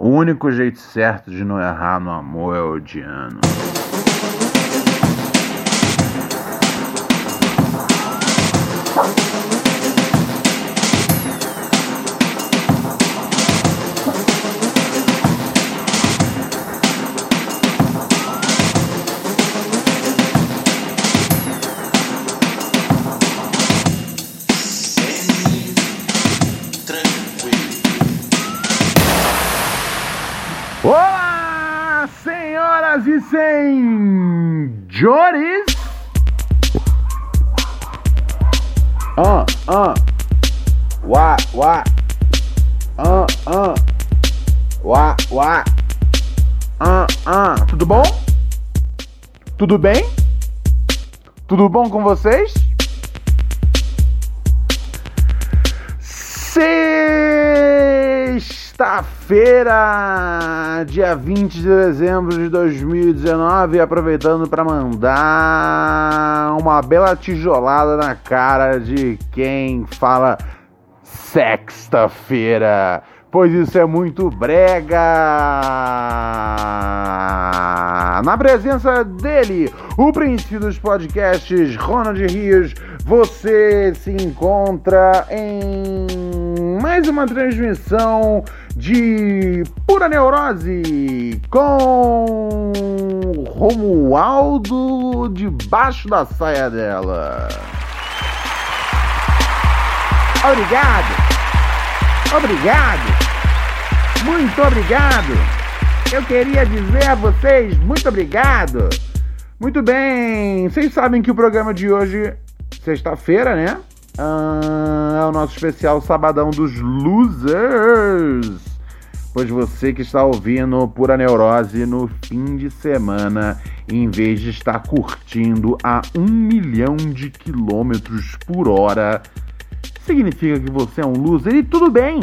O único jeito certo de não errar no amor é odiando. E senhores! Ah, ah. Uá, uá. Ah, ah. Uá, uá. Ah, ah. Tudo bom? Tudo bem? Tudo bom com vocês? Sexta-feira, dia 20 de dezembro de 2019, aproveitando para mandar uma bela tijolada na cara de quem fala sexta-feira, pois isso é muito brega. Na presença dele, o príncipe dos podcasts, Ronald Rios, você se encontra em mais uma transmissão de Pura Neurose com Romualdo debaixo da saia dela. Obrigado, obrigado, muito obrigado. Eu queria dizer a vocês muito obrigado. Muito bem, vocês sabem que o programa de hoje, sexta-feira, né? Ah, é o nosso especial Sabadão dos Losers. Pois você que está ouvindo Pura Neurose no fim de semana, em vez de estar curtindo a um milhão de quilômetros por hora, significa que você é um loser e tudo bem.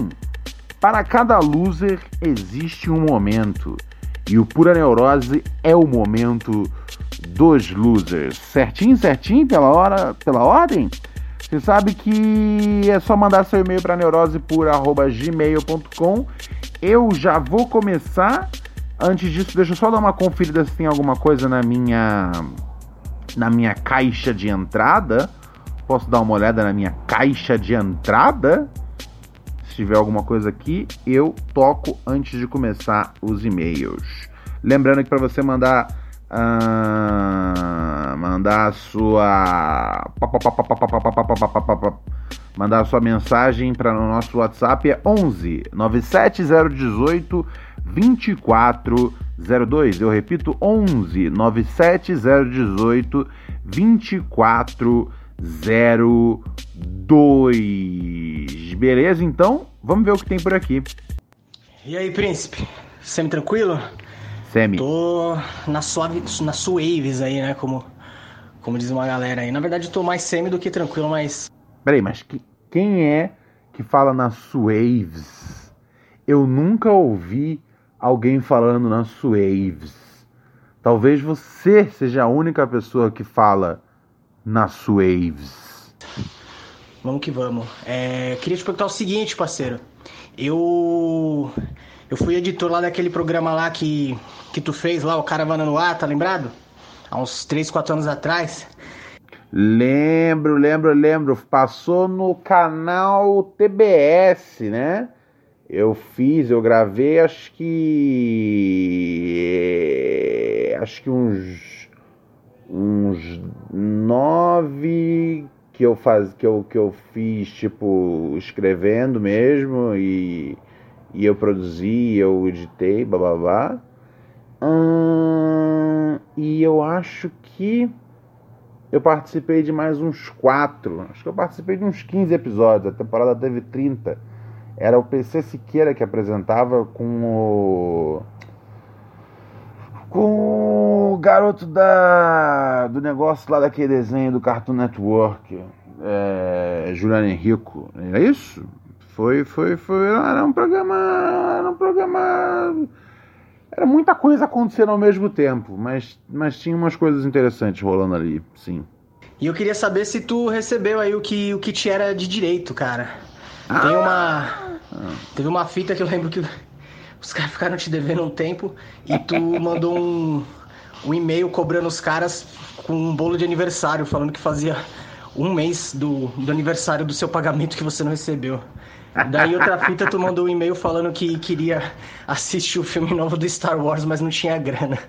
Para cada loser existe um momento. E o Pura Neurose é o momento dos losers. Certinho, certinho, pela hora, pela ordem? Você sabe que é só mandar seu e-mail para neurosepura.gmail.com. Eu já vou começar. Antes disso, deixa eu só dar uma conferida se tem alguma coisa na minha na minha caixa de entrada. Posso dar uma olhada na minha caixa de entrada? Se tiver alguma coisa aqui, eu toco antes de começar os e-mails. Lembrando que para você mandar ah, mandar a sua mandar a sua mensagem para o nosso WhatsApp é 11 97018 2402. Eu repito 11 97018 2402. Beleza? Então, vamos ver o que tem por aqui. E aí, príncipe? Sempre tranquilo? Semi. Tô na suave, na suaves aí, né? Como, como diz uma galera aí. Na verdade, tô mais semi do que tranquilo, mas. Peraí, mas que, quem é que fala na suaves? Eu nunca ouvi alguém falando na suaves. Talvez você seja a única pessoa que fala na suaves. Vamos que vamos. É, queria te perguntar o seguinte, parceiro. Eu. Eu fui editor lá daquele programa lá que, que tu fez lá, o Caravana no Ar, tá lembrado? Há uns 3, 4 anos atrás. Lembro, lembro, lembro. Passou no canal TBS, né? Eu fiz, eu gravei, acho que. Acho que uns. Uns nove que eu faz, que eu, que eu fiz, tipo, escrevendo mesmo e e eu produzi, eu editei, babá. Hum, e eu acho que eu participei de mais uns quatro. Acho que eu participei de uns 15 episódios. A temporada teve 30. Era o PC Siqueira que apresentava com o. Com o garoto da, do negócio lá daquele desenho do Cartoon Network, é, Juliano Henrico. É isso? Foi, foi, foi. Era um programa. Era um programa. Era muita coisa acontecendo ao mesmo tempo, mas, mas tinha umas coisas interessantes rolando ali, sim. E eu queria saber se tu recebeu aí o que, o que te era de direito, cara. Ah. Tem uma. Teve uma fita que eu lembro que os caras ficaram te devendo um tempo e tu mandou um, um e-mail cobrando os caras com um bolo de aniversário, falando que fazia um mês do, do aniversário do seu pagamento que você não recebeu. Daí outra fita tu mandou um e-mail falando que queria assistir o filme novo do Star Wars, mas não tinha grana.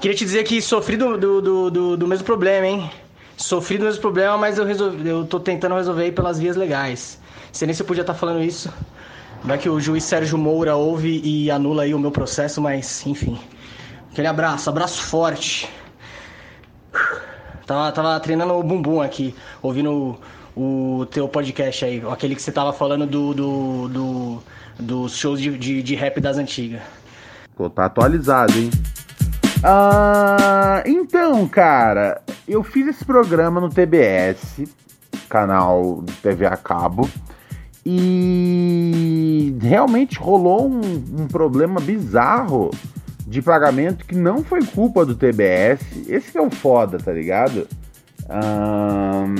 Queria te dizer que sofri do, do, do, do, mesmo problema, hein? Sofri do mesmo problema, mas eu, resolvi, eu tô tentando resolver pelas vias legais. Sei nem se eu podia estar tá falando isso. Vai que o juiz Sérgio Moura ouve e anula aí o meu processo, mas enfim. Aquele abraço, abraço forte. Tava, tava treinando o bumbum aqui, ouvindo o, teu podcast aí, aquele que você tava falando do, do, do dos shows de, de, de rap das antigas. Pô, tá atualizado, hein? Ah, então, cara, eu fiz esse programa no TBS, canal de TV a cabo, e realmente rolou um, um problema bizarro de pagamento que não foi culpa do TBS. Esse que é o foda, tá ligado?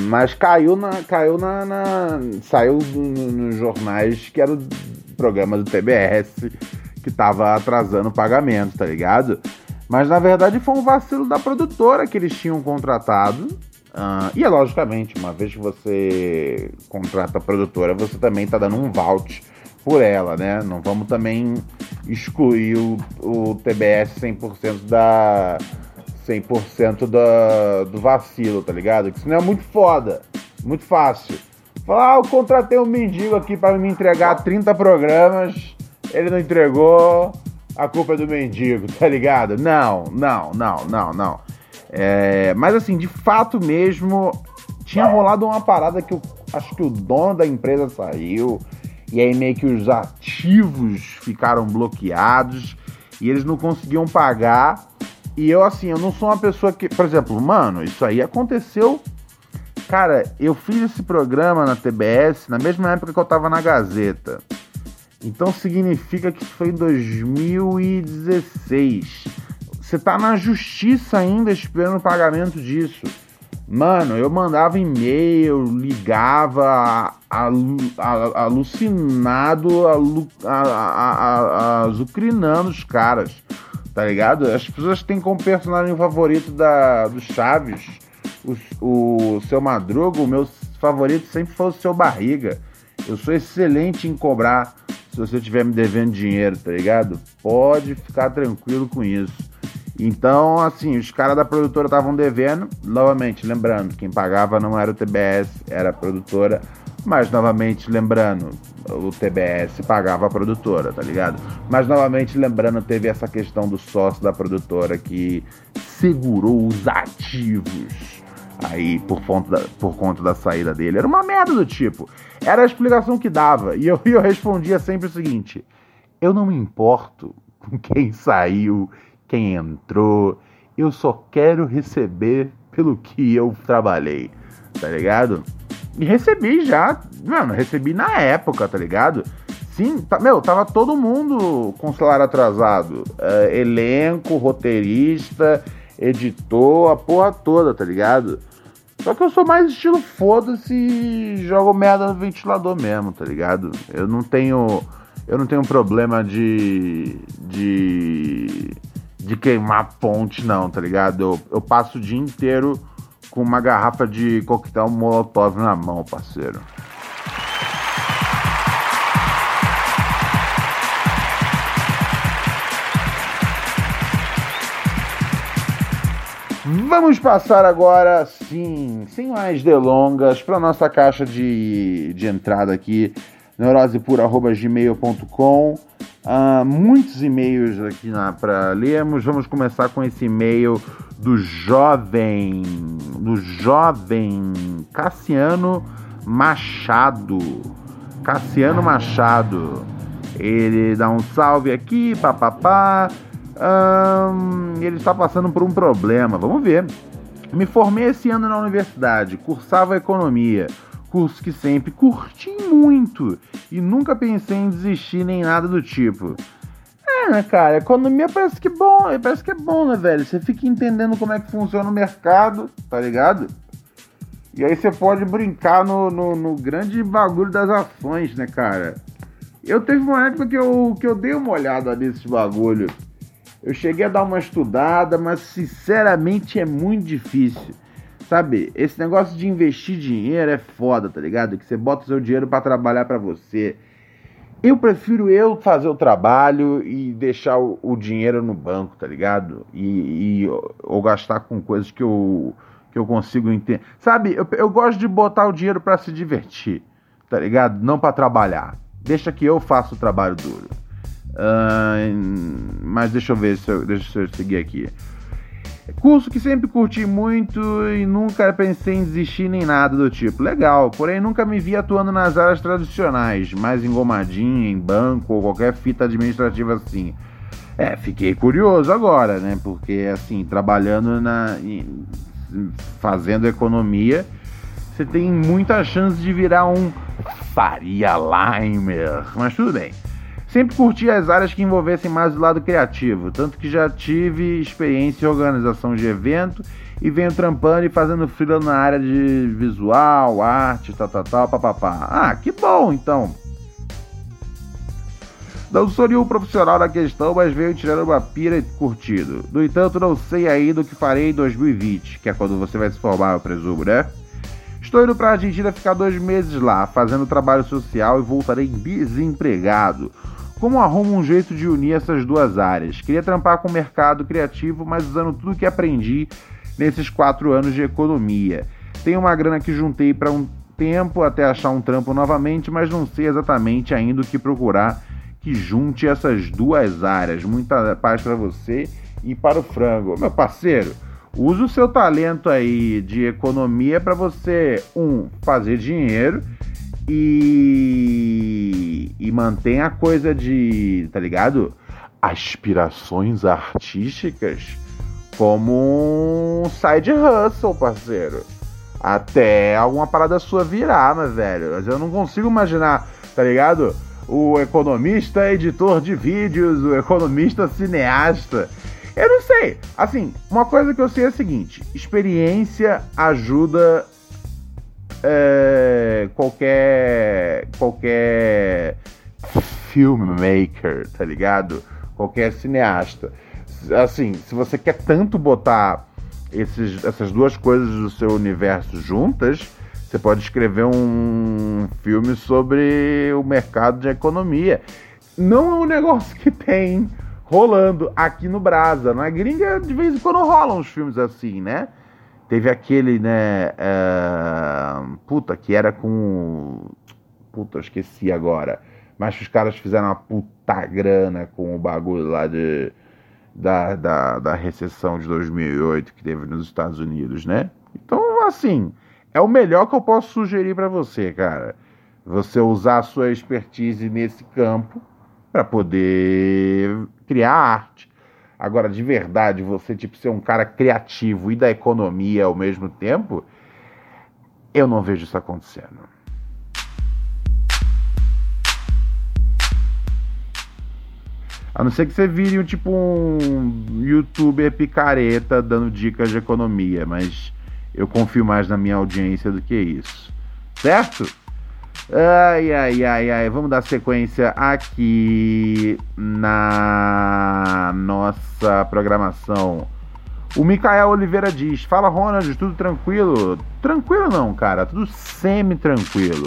Mas caiu na. caiu na. na saiu nos no jornais que era o programa do TBS que tava atrasando o pagamento, tá ligado? Mas na verdade foi um vacilo da produtora que eles tinham contratado. Uh, e é logicamente, uma vez que você contrata a produtora, você também tá dando um vault por ela, né? Não vamos também excluir o, o TBS 100% da 100% da, do vacilo, tá ligado? Que isso não é muito foda, muito fácil. Falar, ah, eu contratei um mendigo aqui para me entregar 30 programas, ele não entregou, a culpa é do mendigo, tá ligado? Não, não, não, não, não. É, mas assim, de fato mesmo, tinha rolado uma parada que eu acho que o dono da empresa saiu, e aí meio que os ativos ficaram bloqueados e eles não conseguiam pagar. E eu, assim, eu não sou uma pessoa que. Por exemplo, mano, isso aí aconteceu. Cara, eu fiz esse programa na TBS na mesma época que eu tava na Gazeta. Então significa que foi em 2016. Você tá na justiça ainda esperando o pagamento disso. Mano, eu mandava e-mail, ligava alucinado, azucrinando os caras, tá ligado? As pessoas têm como personagem favorito da, do Chaves o, o seu Madruga, o meu favorito sempre foi o seu Barriga. Eu sou excelente em cobrar se você estiver me devendo dinheiro, tá ligado? Pode ficar tranquilo com isso. Então, assim, os caras da produtora estavam devendo. Novamente, lembrando, quem pagava não era o TBS, era a produtora. Mas, novamente, lembrando, o TBS pagava a produtora, tá ligado? Mas, novamente, lembrando, teve essa questão do sócio da produtora que segurou os ativos aí por conta, da, por conta da saída dele. Era uma merda do tipo. Era a explicação que dava. E eu, eu respondia sempre o seguinte: eu não me importo com quem saiu, quem entrou. Eu só quero receber pelo que eu trabalhei, tá ligado? E recebi já, mano, recebi na época, tá ligado? Sim, tá, meu, tava todo mundo com salário atrasado. Uh, elenco, roteirista, editor, a porra toda, tá ligado? Só que eu sou mais estilo foda-se e jogo merda no ventilador mesmo, tá ligado? Eu não tenho. Eu não tenho problema de. de. de queimar ponte, não, tá ligado? Eu, eu passo o dia inteiro com uma garrafa de coquetel molotov na mão, parceiro. Vamos passar agora, sim, sem mais delongas, para nossa caixa de, de entrada aqui, neurosepura.gmail.com. Uh, muitos e-mails aqui para lermos. Vamos começar com esse e-mail do jovem, do jovem Cassiano Machado. Cassiano Machado. Ele dá um salve aqui, papapá. Hum, ele está passando por um problema. Vamos ver. Me formei esse ano na universidade, cursava economia, curso que sempre curti muito e nunca pensei em desistir nem nada do tipo. É, né, cara? Economia parece que bom, parece que é bom, né, velho? Você fica entendendo como é que funciona o mercado, tá ligado? E aí você pode brincar no, no, no grande bagulho das ações, né, cara? Eu teve uma época que eu, que eu dei uma olhada nesse bagulho. Eu cheguei a dar uma estudada, mas sinceramente é muito difícil. Sabe, esse negócio de investir dinheiro é foda, tá ligado? Que você bota o seu dinheiro para trabalhar para você. Eu prefiro eu fazer o trabalho e deixar o, o dinheiro no banco, tá ligado? E, e, ou gastar com coisas que eu, que eu consigo entender. Sabe, eu, eu gosto de botar o dinheiro para se divertir, tá ligado? Não para trabalhar. Deixa que eu faça o trabalho duro. Uh, mas deixa eu ver se eu, deixa eu seguir aqui. Curso que sempre curti muito e nunca pensei em desistir nem nada do tipo. Legal, porém nunca me vi atuando nas áreas tradicionais, mais engomadinha, em banco ou qualquer fita administrativa assim. É, fiquei curioso agora, né? Porque assim, trabalhando na. fazendo economia, você tem muita chance de virar um Faria Limer. Mas tudo bem. Sempre curti as áreas que envolvessem mais o lado criativo, tanto que já tive experiência em organização de evento e venho trampando e fazendo freela na área de visual, arte, tal, tal, tal, papapá. Ah, que bom então! Não sou nenhum profissional da questão, mas venho tirando uma pira e curtido. No entanto, não sei ainda o que farei em 2020, que é quando você vai se formar, eu presumo, né? Estou indo para a Argentina ficar dois meses lá, fazendo trabalho social e voltarei desempregado. Como arrumo um jeito de unir essas duas áreas? Queria trampar com o mercado criativo, mas usando tudo que aprendi nesses quatro anos de economia. Tenho uma grana que juntei para um tempo até achar um trampo novamente, mas não sei exatamente ainda o que procurar que junte essas duas áreas. Muita paz para você e para o frango. Meu parceiro, use o seu talento aí de economia para você, um, fazer dinheiro e, e mantém a coisa de, tá ligado? Aspirações artísticas como um side hustle, parceiro. Até alguma parada sua virar, mas velho. Mas eu não consigo imaginar, tá ligado? O economista editor de vídeos, o economista cineasta. Eu não sei. Assim, uma coisa que eu sei é a seguinte: experiência ajuda é, qualquer qualquer filmmaker, tá ligado? Qualquer cineasta. Assim, se você quer tanto botar esses, essas duas coisas do seu universo juntas, você pode escrever um filme sobre o mercado de economia. Não é um negócio que tem rolando aqui no Brasa. Na gringa, de vez em quando rolam uns filmes assim, né? Teve aquele, né? Uh, puta, que era com. Puta, esqueci agora. Mas os caras fizeram uma puta grana com o bagulho lá de, da, da, da recessão de 2008 que teve nos Estados Unidos, né? Então, assim, é o melhor que eu posso sugerir para você, cara. Você usar a sua expertise nesse campo para poder criar arte. Agora, de verdade, você tipo ser um cara criativo e da economia ao mesmo tempo, eu não vejo isso acontecendo. A não ser que você vire tipo um youtuber picareta dando dicas de economia, mas eu confio mais na minha audiência do que isso. Certo? Ai, ai, ai, ai. Vamos dar sequência aqui na nossa programação. O Micael Oliveira diz: Fala, Ronald, tudo tranquilo? Tranquilo não, cara, tudo semi-tranquilo.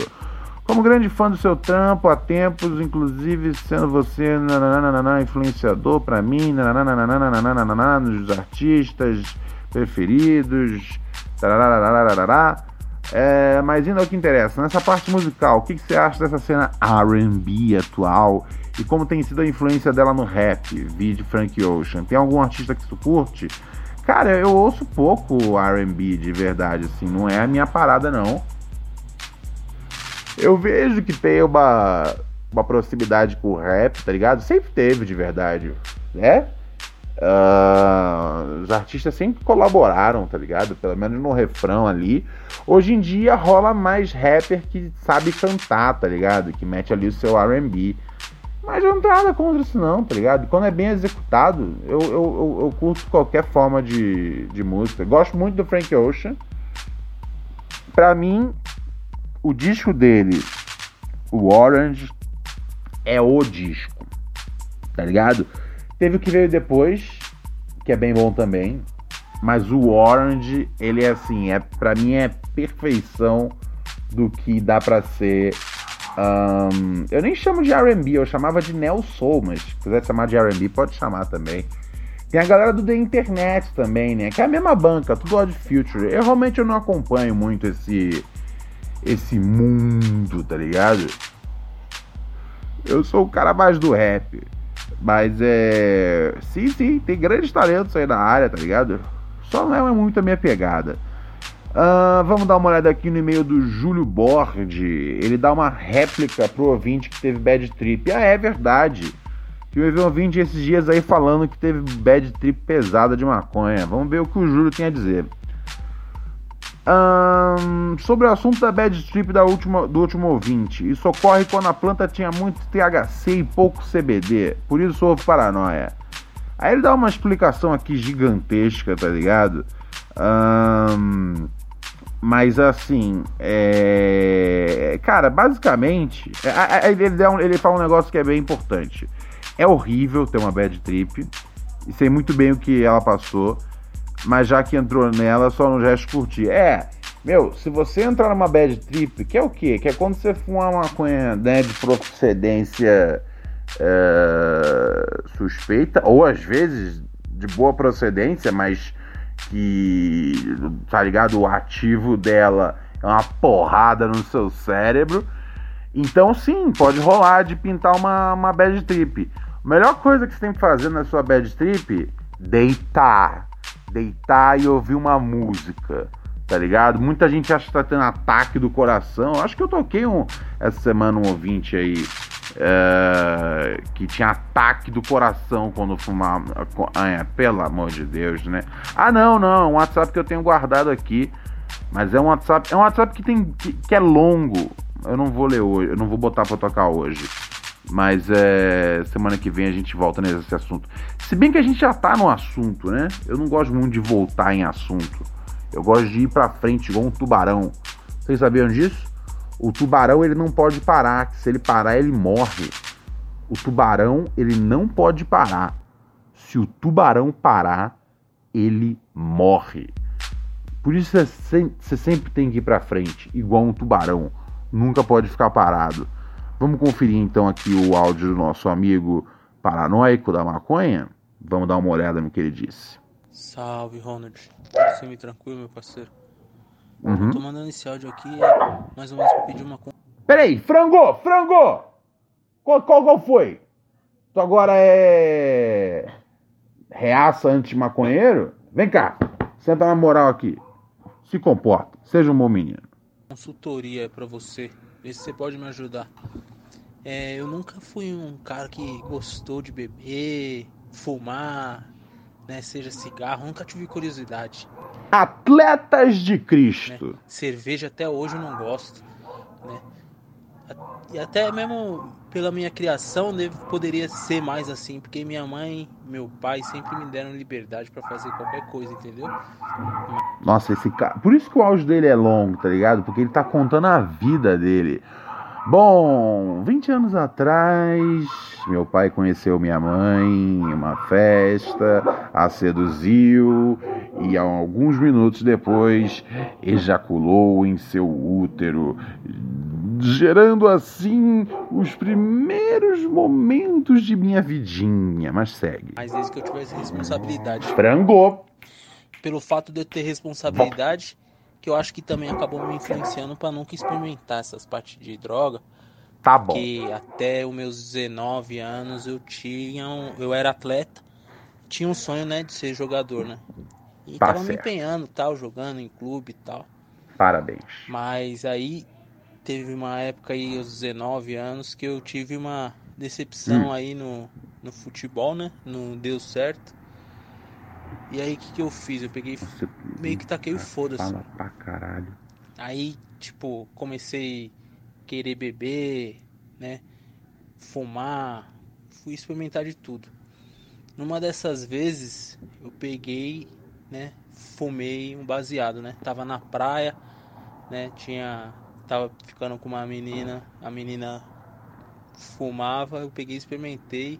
Como grande fã do seu trampo, há tempos, inclusive sendo você nananana, influenciador para mim, nos artistas preferidos. Tarararararará. É, mas indo ao que interessa, nessa parte musical, o que, que você acha dessa cena RB atual e como tem sido a influência dela no rap, vídeo Frank Ocean? Tem algum artista que tu curte? Cara, eu ouço pouco RB de verdade, assim, não é a minha parada não. Eu vejo que tem uma, uma proximidade com o rap, tá ligado? Sempre teve, de verdade, né? Uh, os artistas sempre colaboraram, tá ligado? Pelo menos no refrão ali. Hoje em dia rola mais rapper que sabe cantar, tá ligado? Que mete ali o seu RB. Mas eu não tenho nada contra isso, não, tá ligado? Quando é bem executado, eu, eu, eu, eu curto qualquer forma de, de música. Gosto muito do Frank Ocean. Pra mim, o disco dele, o Orange, é o disco, tá ligado? Teve o que veio depois, que é bem bom também. Mas o Orange, ele é assim, é para mim é perfeição do que dá para ser. Um, eu nem chamo de R&B, eu chamava de Neo Soul, mas se quiser chamar de R&B pode chamar também. Tem a galera do The Internet também, né? Que é a mesma banca, tudo Odd Future. Eu realmente eu não acompanho muito esse esse mundo, tá ligado? Eu sou o cara mais do rap. Mas é. Sim, sim, tem grandes talentos aí na área, tá ligado? Só não é muito a minha pegada. Uh, vamos dar uma olhada aqui no e-mail do Júlio Bordi. Ele dá uma réplica pro ouvinte que teve bad trip. Ah, é verdade. Que eu vi um ouvinte esses dias aí falando que teve bad trip pesada de maconha. Vamos ver o que o Júlio tem a dizer. Um, sobre o assunto da bad trip da última, do último ouvinte, isso ocorre quando a planta tinha muito THC e pouco CBD, por isso houve paranoia. Aí ele dá uma explicação aqui gigantesca, tá ligado? Um, mas assim, é... cara, basicamente, é, ele, ele fala um negócio que é bem importante. É horrível ter uma bad trip, e sei muito bem o que ela passou mas já que entrou nela, só não resta curtir. É, meu, se você entrar numa bad trip, que é o quê? Que é quando você fuma uma maconha né, de procedência é, suspeita, ou às vezes de boa procedência, mas que, tá ligado, o ativo dela é uma porrada no seu cérebro. Então, sim, pode rolar de pintar uma, uma bad trip. A melhor coisa que você tem que fazer na sua bad trip, deitar deitar e ouvir uma música, tá ligado? Muita gente acha que tá tendo ataque do coração. Acho que eu toquei um, essa semana um ouvinte aí é, que tinha ataque do coração quando fumava. Ah, é, pelo amor de Deus, né? Ah, não, não, um WhatsApp que eu tenho guardado aqui. Mas é um WhatsApp, é um WhatsApp que tem que, que é longo. Eu não vou ler hoje, eu não vou botar para tocar hoje. Mas é, semana que vem a gente volta nesse assunto. Se bem que a gente já tá no assunto, né? Eu não gosto muito de voltar em assunto. Eu gosto de ir pra frente igual um tubarão. Vocês sabiam disso? O tubarão ele não pode parar. Se ele parar, ele morre. O tubarão ele não pode parar. Se o tubarão parar, ele morre. Por isso você sempre tem que ir pra frente, igual um tubarão. Nunca pode ficar parado. Vamos conferir então aqui o áudio do nosso amigo paranoico da maconha? Vamos dar uma olhada no que ele disse. Salve, Ronald. Você me tranquilo, meu parceiro? Uhum. Eu tô mandando esse áudio aqui é mais ou menos pra pedir uma... Peraí, frango, frango! Qual, qual, qual foi? Tu agora é... Reaça anti-maconheiro? Vem cá, senta na moral aqui. Se comporta, seja um bom menino. Consultoria para você, ver se você pode me ajudar. É, eu nunca fui um cara que gostou de beber, fumar, né, seja cigarro, nunca tive curiosidade. Atletas de Cristo. Né? Cerveja até hoje eu não gosto, né? E até mesmo pela minha criação deve, poderia ser mais assim, porque minha mãe, meu pai sempre me deram liberdade para fazer qualquer coisa, entendeu? Nossa, esse cara, por isso que o áudio dele é longo, tá ligado? Porque ele tá contando a vida dele. Bom, 20 anos atrás, meu pai conheceu minha mãe em uma festa, a seduziu e alguns minutos depois ejaculou em seu útero, gerando assim os primeiros momentos de minha vidinha. Mas segue. Mas desde que eu tivesse responsabilidade. Frangou. Pelo fato de eu ter responsabilidade. Que eu acho que também acabou me influenciando para nunca experimentar essas partes de droga. Tá bom. Que até os meus 19 anos eu tinha, um, eu era atleta, tinha um sonho, né, de ser jogador, né? E tá tava certo. me empenhando, tal, jogando em clube e tal. Parabéns. Mas aí teve uma época aí, aos 19 anos, que eu tive uma decepção Hum. aí no, no futebol, né? Não deu certo. E aí, o que, que eu fiz? Eu peguei, Você meio que taquei o foda-se. fala pra caralho. Aí, tipo, comecei a querer beber, né? Fumar, fui experimentar de tudo. Numa dessas vezes, eu peguei, né? Fumei um baseado, né? Tava na praia, né? Tinha. Tava ficando com uma menina, a menina fumava, eu peguei e experimentei.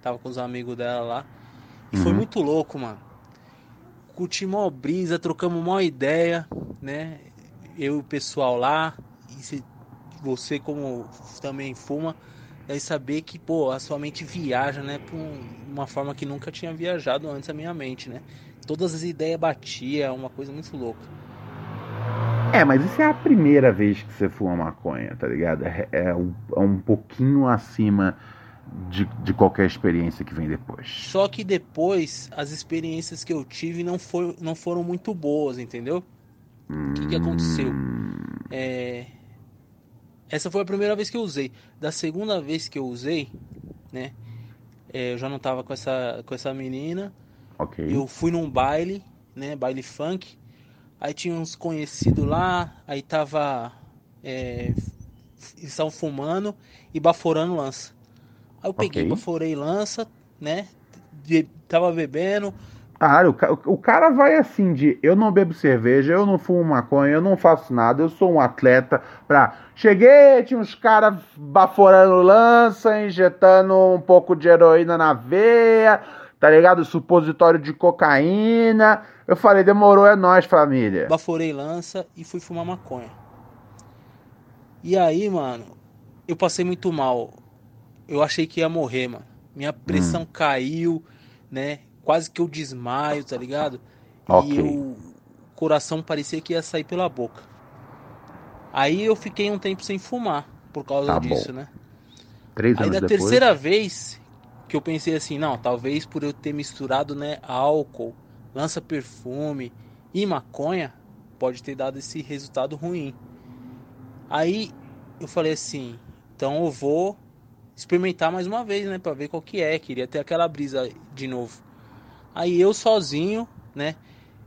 Tava com os amigos dela lá. E foi muito louco, mano. Curti mó brisa, trocamos mó ideia, né? Eu e o pessoal lá. E se você, como também fuma, deve saber que, pô, a sua mente viaja, né? Por um- uma forma que nunca tinha viajado antes a minha mente, né? Todas as ideias batiam, uma coisa muito louca. É, mas isso é a primeira vez que você fuma maconha, tá ligado? É, é um, é um pouquinho acima de, de qualquer experiência que vem depois. Só que depois, as experiências que eu tive não, foi, não foram muito boas, entendeu? O que, que aconteceu? É, Essa foi a primeira vez que eu usei. Da segunda vez que eu usei, né? é, eu já não tava com essa, com essa menina. Ok. Eu fui num baile, né? Baile funk. Aí tinha uns conhecidos lá. Aí tava. é, eles estavam fumando e baforando lança. Aí eu peguei, Ok. baforei lança, né? de- tava bebendo. Caralho, o, o cara vai assim de eu não bebo cerveja, eu não fumo maconha, eu não faço nada, eu sou um atleta pra. Cheguei, tinha uns caras baforando lança, injetando um pouco de heroína na veia, tá ligado? Supositório de cocaína. Eu falei, demorou, é nós, família. baforei lança e fui fumar maconha. E aí, mano, eu passei muito mal. Eu achei que ia morrer, mano. Minha pressão caiu, né? Quase que eu desmaio, tá ligado? Ok. E o coração parecia que ia sair pela boca. Aí eu fiquei um tempo sem fumar por causa Tá bom. disso, né? Três Aí da depois. terceira vez que eu pensei assim, não, talvez por eu ter misturado, né, álcool, lança perfume e maconha, pode ter dado esse resultado ruim. Aí eu falei assim, então eu vou experimentar mais uma vez, né, Pra ver qual que é, queria ter aquela brisa de novo. Aí eu sozinho, né,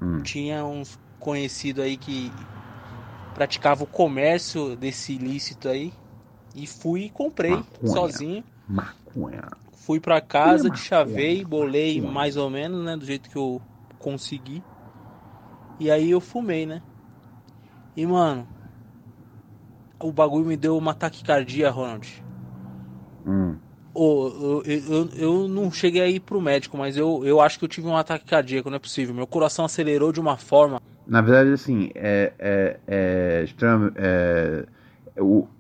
Hum. tinha uns conhecidos aí que praticava o comércio desse ilícito aí e fui e comprei Maconha. sozinho. Maconha. Fui pra casa, Maconha. chavei, bolei Maconha. mais ou menos, né, do jeito que eu consegui. E aí eu fumei, né? E mano, o bagulho me deu uma taquicardia, Ronald. Ô, eu, eu, eu não cheguei a ir pro médico, mas eu, eu acho que eu tive um ataque cardíaco, não é possível. Meu coração acelerou de uma forma. Na verdade, assim, é, é, é, é,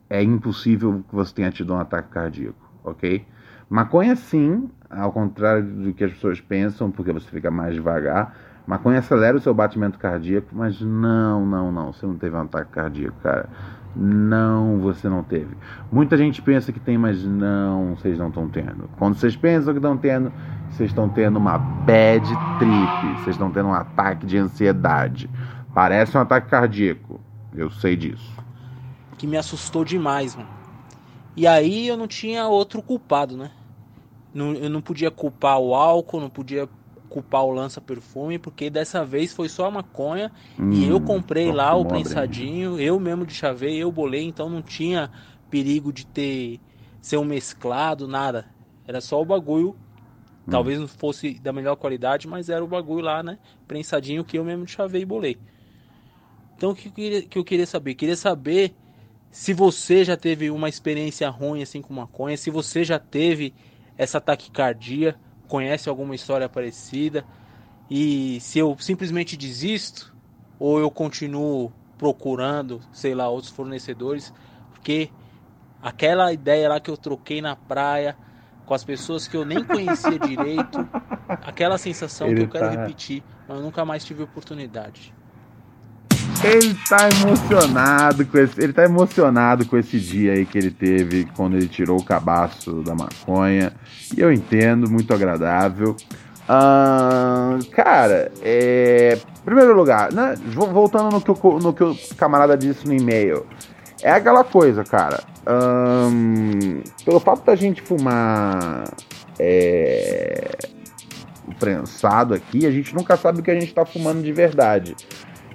é impossível que você tenha tido um ataque cardíaco, ok? Maconha, sim, ao contrário do que as pessoas pensam, porque você fica mais devagar. Maconha acelera o seu batimento cardíaco, mas não, não, não, você não teve um ataque cardíaco, cara. Não, você não teve. Muita gente pensa que tem, mas não, vocês não estão tendo. Quando vocês pensam que estão tendo, vocês estão tendo uma bad trip, vocês estão tendo um ataque de ansiedade. Parece um ataque cardíaco, eu sei disso. que me assustou demais, mano. E aí eu não tinha outro culpado, né? Não- eu não podia culpar o álcool, não podia culpar o lança perfume, porque dessa vez foi só a maconha hum, e eu comprei lá o prensadinho, eu mesmo de chavei, eu bolei, então não tinha perigo de ter ser um mesclado, nada. Era só o bagulho. Hum. Talvez não fosse da melhor qualidade, mas era o bagulho lá, né? Prensadinho que eu mesmo de chavei e bolei. Então o que que eu queria saber? Queria saber se você já teve uma experiência ruim assim com maconha, se você já teve essa taquicardia conhece alguma história parecida e se eu simplesmente desisto ou eu continuo procurando, sei lá, outros fornecedores, porque aquela ideia lá que eu troquei na praia com as pessoas que eu nem conhecia direito, aquela sensação Ele que eu quero tá... repetir, mas eu nunca mais tive oportunidade. Ele tá emocionado com esse, ele tá emocionado com esse dia aí que ele teve quando ele tirou o cabaço da maconha. E eu entendo, muito agradável. Uh, cara, é, primeiro lugar, né, voltando no que, o, no que o camarada disse no e-mail, é aquela coisa, cara. Um, pelo fato da gente fumar é, prensado aqui, a gente nunca sabe o que a gente tá fumando de verdade.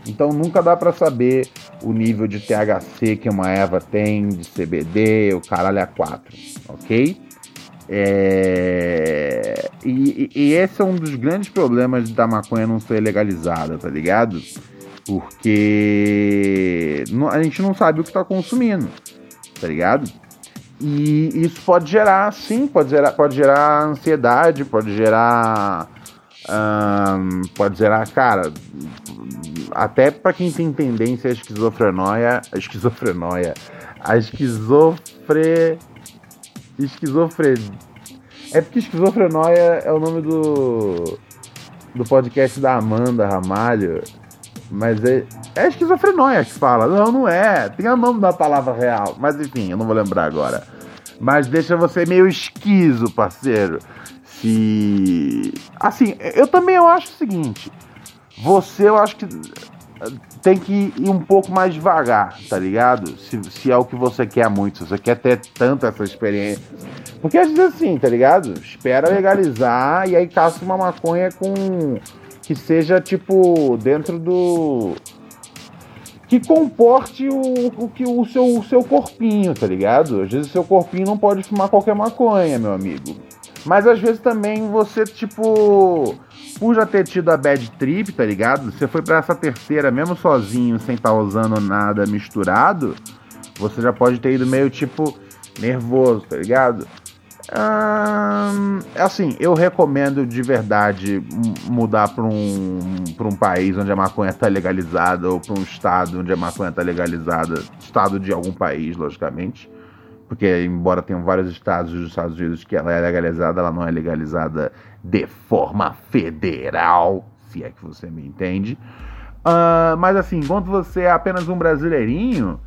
Então nunca dá para saber o nível de THC que uma erva tem, de CBD, o caralho a 4, ok? É... E, e, esse é um dos grandes problemas da maconha não ser legalizada, tá ligado? Porque a gente não sabe o que está consumindo, tá ligado? E isso pode gerar, sim, pode gerar, pode gerar ansiedade, pode gerar. Pode gerar, cara, até para quem tem tendência à esquizofrenoia, a esquizofrenoia, a esquizofre esquizofre é porque esquizofrenoia é o nome do do podcast da Amanda Ramalho, mas é é esquizofrenoia que fala. Não, não é. Tem o nome da palavra real, mas enfim, eu não vou lembrar agora. Mas deixa você meio esquizo, parceiro. Se assim, eu também eu acho o seguinte, você, eu acho que tem que ir um pouco mais devagar, tá ligado? Se, se é o que você quer muito, se você quer ter tanta essa experiência. Porque às vezes assim, tá ligado? Espera legalizar e aí caça uma maconha com. que seja tipo dentro do. que comporte o, o, que, o, seu, o seu corpinho, tá ligado? Às vezes o seu corpinho não pode fumar qualquer maconha, meu amigo. Mas às vezes também você, tipo por já ter tido a bad trip, tá ligado? Você foi para essa terceira mesmo sozinho, sem estar tá usando nada misturado, você já pode ter ido meio tipo nervoso, tá ligado? Hum, assim, eu recomendo de verdade mudar para um, pra um país onde a maconha tá legalizada ou para um estado onde a maconha tá legalizada, estado de algum país, logicamente. Porque, embora tenham vários estados dos Estados Unidos que ela é legalizada, ela não é legalizada de forma federal, se é que você me entende. Uh, mas assim, enquanto você é apenas um brasileirinho,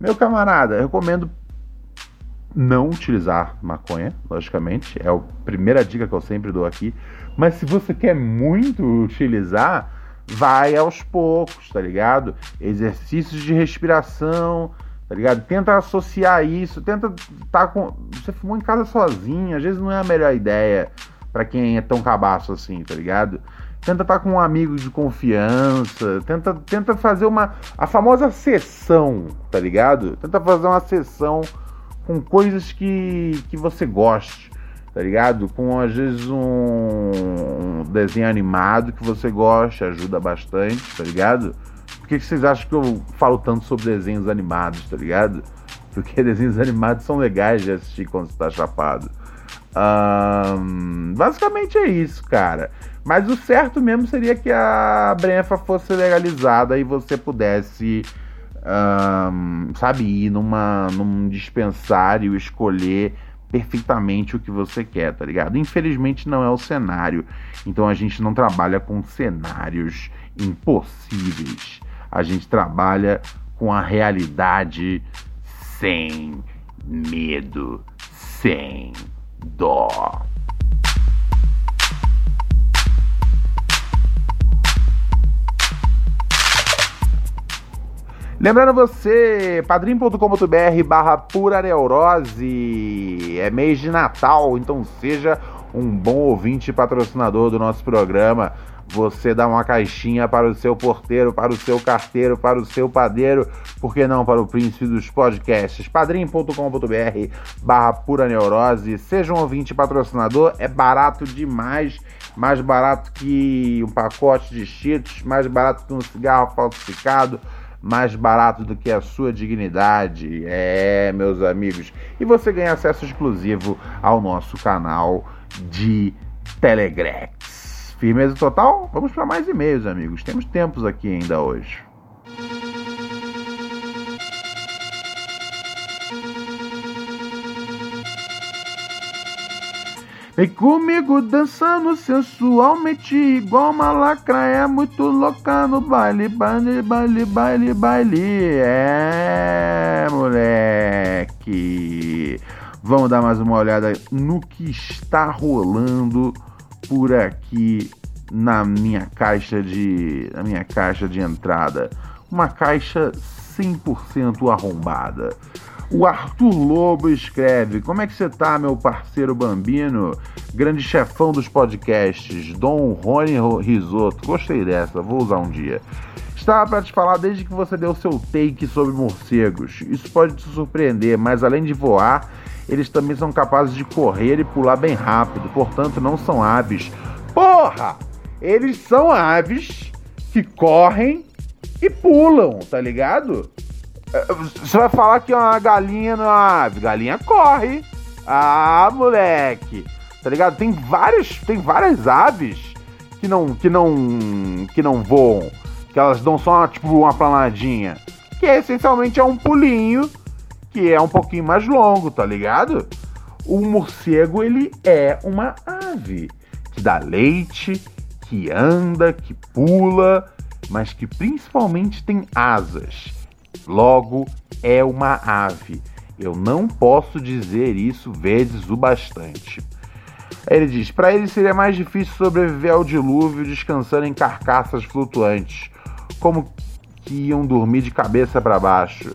meu camarada, recomendo não utilizar maconha, logicamente. É a primeira dica que eu sempre dou aqui. Mas se você quer muito utilizar, vai aos poucos, tá ligado? Exercícios de respiração, tá ligado? Tenta associar isso, tenta tá com. Você fumou em casa sozinho, às vezes não é a melhor ideia para quem é tão cabaço assim, tá ligado? Tenta estar tá com um amigo de confiança, tenta, tenta fazer uma. a famosa sessão, tá ligado? Tenta fazer uma sessão com coisas que, que você goste, tá ligado? Com às vezes um desenho animado que você goste, ajuda bastante, tá ligado? Por que, vocês acham que eu falo tanto sobre desenhos animados, tá ligado? Porque desenhos animados são legais de assistir quando você tá chapado. Um, basicamente é isso, cara. Mas o certo mesmo seria que a Brenfa fosse legalizada e você pudesse, um, sabe, ir numa, num dispensário escolher perfeitamente o que você quer, tá ligado? Infelizmente não é o cenário. Então a gente não trabalha com cenários impossíveis. A gente trabalha com a realidade sem medo, sem dó. Lembrando você, padrim.com.br barra pura neurose. É mês de Natal, então seja um bom ouvinte e patrocinador do nosso programa. Você dá uma caixinha para o seu porteiro, para o seu carteiro, para o seu padeiro, por que não para o príncipe dos podcasts? padrim.com.br barra pura neurose. Seja um ouvinte patrocinador, é barato demais, mais barato que um pacote de cheetos, mais barato que um cigarro falsificado, mais barato do que a sua dignidade. É, meus amigos. E você ganha acesso exclusivo ao nosso canal de Telegrex. Firmeza total? Vamos para mais e-mails, amigos. Temos tempos aqui ainda hoje. Vem comigo dançando sensualmente igual uma lacraia muito louca no baile, baile, baile, baile, baile. É, moleque. Vamos dar mais uma olhada no que está rolando por aqui na minha caixa de na minha caixa de entrada, uma caixa 100% arrombada. O Arthur Lobo escreve: Como é que você tá, meu parceiro Bambino? Grande chefão dos podcasts, Dom Rony Risoto. Gostei dessa, vou usar um dia. Estava para te falar desde que você deu seu take sobre morcegos. Isso pode te surpreender, mas além de voar, eles também são capazes de correr e pular bem rápido, portanto não são aves. Porra! Eles são aves que correm e pulam, tá ligado? É, você vai falar que uma galinha não é uma ave. Galinha corre. Ah, moleque. Tá ligado? Tem várias, tem várias aves que não, que não, que não voam. Que elas dão só tipo uma planadinha. Que essencialmente é um pulinho que é um pouquinho mais longo, tá ligado? O morcego ele é uma ave que dá leite, que anda, que pula, mas que principalmente tem asas. Logo, é uma ave. Eu não posso dizer isso vezes o bastante. Ele diz: para ele seria mais difícil sobreviver ao dilúvio descansando em carcaças flutuantes, como que iam dormir de cabeça para baixo.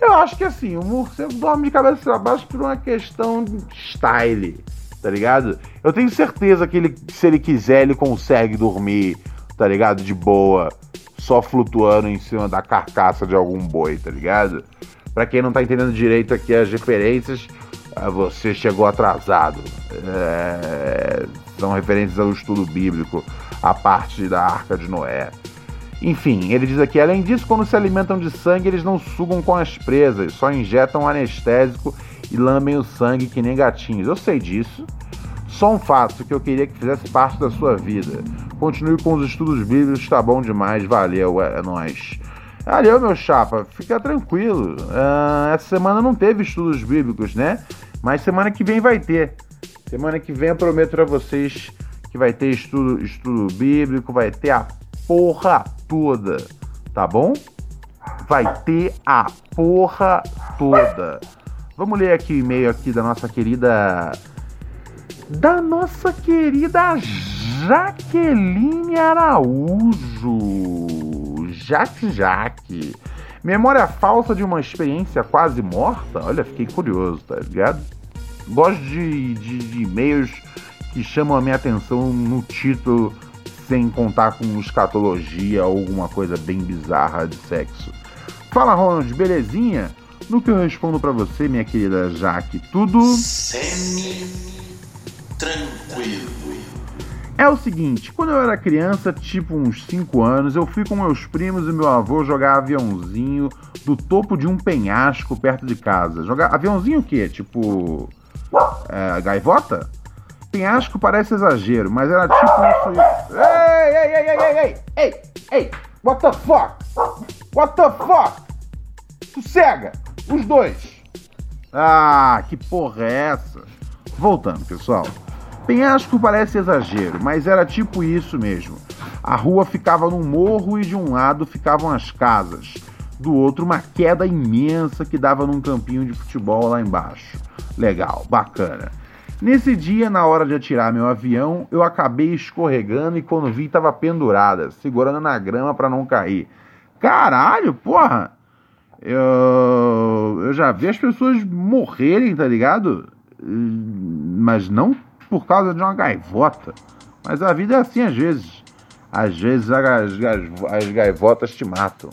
Eu acho que assim, o morcego dorme de cabeça para baixo por uma questão de style, tá ligado? Eu tenho certeza que ele, se ele quiser, ele consegue dormir, tá ligado? De boa, só flutuando em cima da carcaça de algum boi, tá ligado? Pra quem não tá entendendo direito aqui as referências, ah, você chegou atrasado. É, são referências ao estudo bíblico, a parte da Arca de Noé. Enfim, ele diz aqui: além disso, quando se alimentam de sangue, eles não sugam com as presas, só injetam anestésico e lambem o sangue que nem gatinhos. Eu sei disso. Só um fato que eu queria que fizesse parte da sua vida. Continue com os estudos bíblicos, tá bom demais. Valeu, é, é nóis. Valeu, meu chapa. Fica tranquilo. Uh, essa semana não teve estudos bíblicos, né? Mas semana que vem vai ter. Semana que vem eu prometo para vocês que vai ter estudo, estudo bíblico, vai ter a porra toda, tá bom? Vai ter a porra toda. Vamos ler aqui o e-mail aqui da nossa querida da nossa querida Jaqueline Araújo. Jaque Jaque. Memória falsa de uma experiência quase morta? Olha, fiquei curioso, tá ligado? Gosto de, de, de e-mails que chamam a minha atenção no título sem contar com escatologia ou alguma coisa bem bizarra de sexo. Fala, Ronald, belezinha? No que eu respondo para você, minha querida Jaque, tudo. Semi-tranquilo. É o seguinte, quando eu era criança, tipo uns 5 anos, eu fui com meus primos e meu avô jogar aviãozinho do topo de um penhasco perto de casa. Jogar aviãozinho o quê? Tipo. É, gaivota? Penhasco parece exagero, mas era tipo isso. Ei, ei, ei, ei, ei, ei, ei, ei, what the fuck? What the fuck? Sossega, os dois. Ah, que porra é essa? Voltando, pessoal. Penhasco parece exagero, mas era tipo isso mesmo. A rua ficava num morro e de um lado ficavam as casas, do outro uma queda imensa que dava num campinho de futebol lá embaixo. Legal, bacana. Nesse dia, na hora de atirar meu avião, eu acabei escorregando e quando vi estava pendurada, segurando na grama para não cair. Caralho, porra! Eu, eu já vi as pessoas morrerem, tá ligado? Mas não por causa de uma gaivota. Mas a vida é assim às vezes. Às vezes as, as, as gaivotas te matam,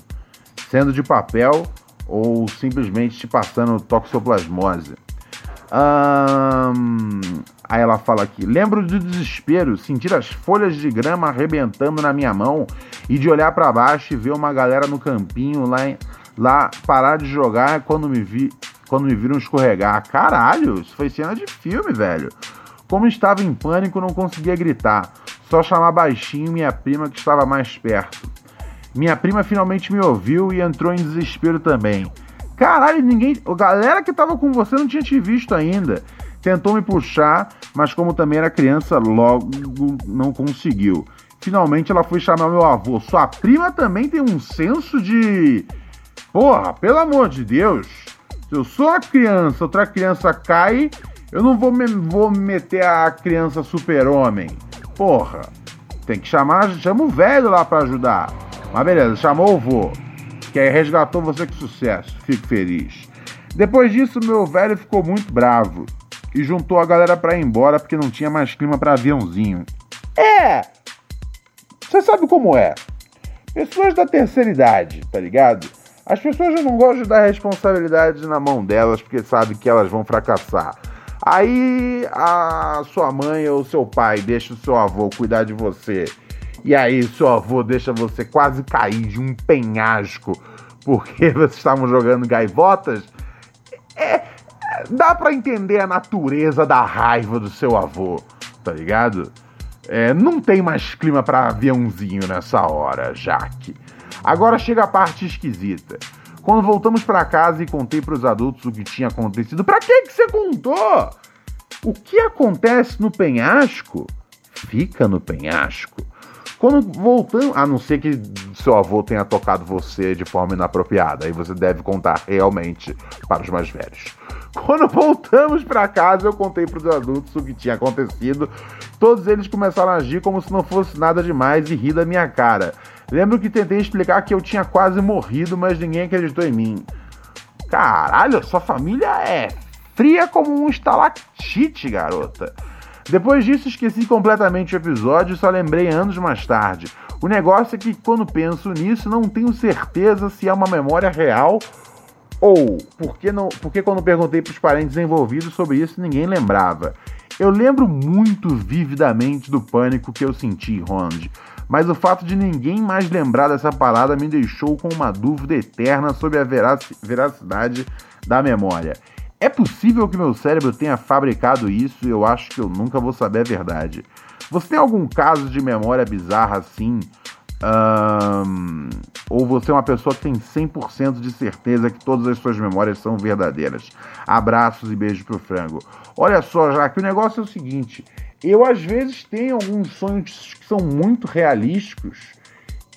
sendo de papel ou simplesmente te passando toxoplasmose. Aí ela fala aqui: lembro do desespero, sentir as folhas de grama arrebentando na minha mão e de olhar para baixo e ver uma galera no campinho lá, lá parar de jogar quando me vi quando me viram escorregar. Caralho, isso foi cena de filme, velho. Como estava em pânico, não conseguia gritar, só chamar baixinho minha prima que estava mais perto. Minha prima finalmente me ouviu e entrou em desespero também. Caralho, ninguém. A galera que tava com você não tinha te visto ainda. Tentou me puxar, mas como também era criança, logo não conseguiu. Finalmente ela foi chamar meu avô. Sua prima também tem um senso de. Porra, pelo amor de Deus. Se eu sou a criança, outra criança cai, eu não vou me, vou meter a criança super-homem. Porra, tem que chamar, chama o velho lá para ajudar. Mas beleza, chamou o vô, que aí resgatou você com sucesso. Fico feliz. Depois disso, meu velho ficou muito bravo e juntou a galera para ir embora porque não tinha mais clima para aviãozinho. É! Você sabe como é? Pessoas da terceira idade, tá ligado? As pessoas já não gostam de dar responsabilidade na mão delas porque sabem que elas vão fracassar. Aí a sua mãe ou seu pai deixa o seu avô cuidar de você. E aí seu avô deixa você quase cair de um penhasco porque vocês estavam jogando gaivotas. É, dá para entender a natureza da raiva do seu avô, tá ligado? É, não tem mais clima para aviãozinho nessa hora, Jaque. Agora chega a parte esquisita. Quando voltamos para casa e contei para os adultos o que tinha acontecido, para que que você contou? O que acontece no penhasco fica no penhasco. Quando voltamos, a não ser que seu avô tenha tocado você de forma inapropriada, aí você deve contar realmente para os mais velhos. Quando voltamos para casa, eu contei para os adultos o que tinha acontecido. Todos eles começaram a agir como se não fosse nada demais e rir da minha cara. Lembro que tentei explicar que eu tinha quase morrido, mas ninguém acreditou em mim. Caralho, sua família é fria como um estalactite, garota. Depois disso, esqueci completamente o episódio e só lembrei anos mais tarde. O negócio é que quando penso nisso, não tenho certeza se é uma memória real ou porque, não, porque quando perguntei para os parentes envolvidos sobre isso, ninguém lembrava. Eu lembro muito vividamente do pânico que eu senti, Ronald, mas o fato de ninguém mais lembrar dessa parada me deixou com uma dúvida eterna sobre a veracidade da memória. É possível que meu cérebro tenha fabricado isso e eu acho que eu nunca vou saber a verdade. Você tem algum caso de memória bizarra assim? Um, ou você é uma pessoa que tem 100% de certeza que todas as suas memórias são verdadeiras? Abraços e beijos pro frango. Olha só, já que o negócio é o seguinte: eu às vezes tenho alguns sonhos que são muito realísticos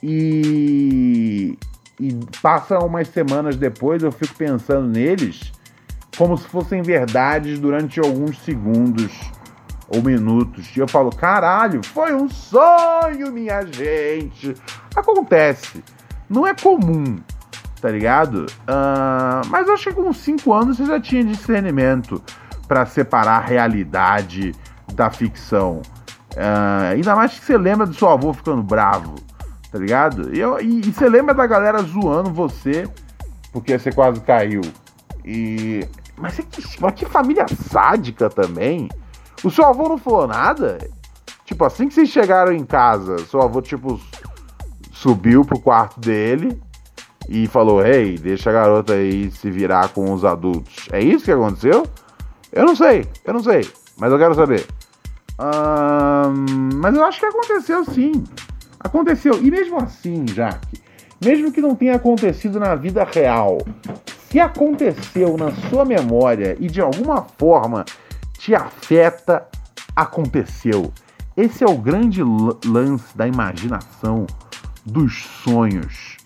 e, e passa umas semanas depois eu fico pensando neles como se fossem verdades durante alguns segundos ou minutos. E eu falo, caralho, foi um sonho, minha gente. Acontece. Não é comum, tá ligado? Uh, mas acho que com 5 anos você já tinha discernimento para separar a realidade da ficção. Uh, ainda mais que você lembra do seu avô ficando bravo, tá ligado? E, eu, e, e você lembra da galera zoando você porque você quase caiu. E mas é que, mas que família sádica também. O seu avô não falou nada? Tipo, assim que vocês chegaram em casa, seu avô, tipo, subiu pro quarto dele e falou: Ei, deixa a garota aí se virar com os adultos. É isso que aconteceu? Eu não sei, eu não sei, mas eu quero saber. mas eu acho que aconteceu sim. Aconteceu. E mesmo assim, Jaque, mesmo que não tenha acontecido na vida real, se aconteceu na sua memória e de alguma forma te afeta, aconteceu. Esse é o grande lance da imaginação, dos sonhos.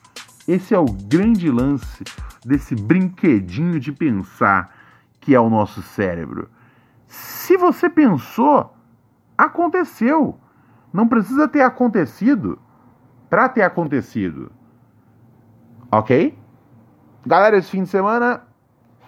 Esse é o grande lance desse brinquedinho de pensar que é o nosso cérebro. Se você pensou, aconteceu. Não precisa ter acontecido para ter acontecido. Ok? Galera, esse fim de semana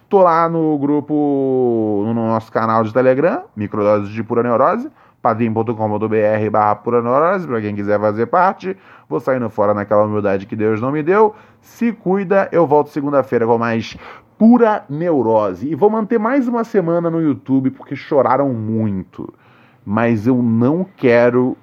tô lá no grupo, no nosso canal de Telegram, Microdoses de Pura Neurose, padrim.com.br barra Pura Neurose, pra quem quiser fazer parte. Vou saindo fora naquela humildade que Deus não me deu. Se cuida, eu volto segunda-feira com mais Pura Neurose. E vou manter mais uma semana no YouTube, porque choraram muito. Mas eu não quero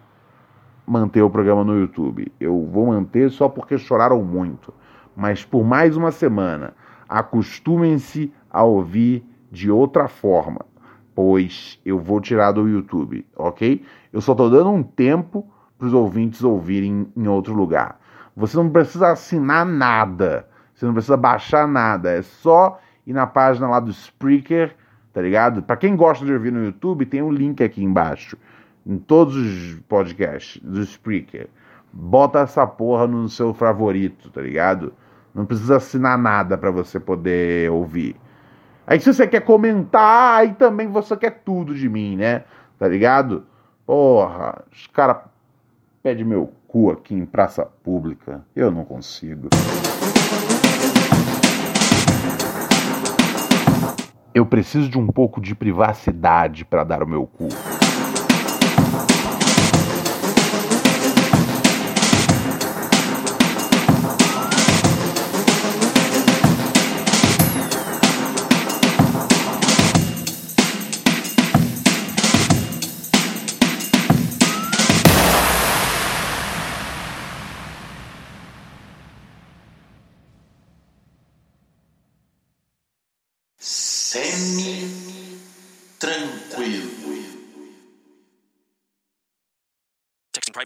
manter o programa no YouTube. Eu vou manter só porque choraram muito. Mas por mais uma semana, acostumem-se a ouvir de outra forma, pois eu vou tirar do YouTube, ok? Eu só estou dando um tempo para os ouvintes ouvirem em outro lugar. Você não precisa assinar nada, você não precisa baixar nada, é só ir na página lá do Spreaker, tá ligado? Para quem gosta de ouvir no YouTube, tem um link aqui embaixo em todos os podcasts do Spreaker. Bota essa porra no seu favorito, tá ligado? Não precisa assinar nada para você poder ouvir. Aí se você quer comentar, aí também você quer tudo de mim, né? Tá ligado? Porra, os caras pedem meu cu aqui em praça pública. Eu não consigo. Eu preciso de um pouco de privacidade para dar o meu cu.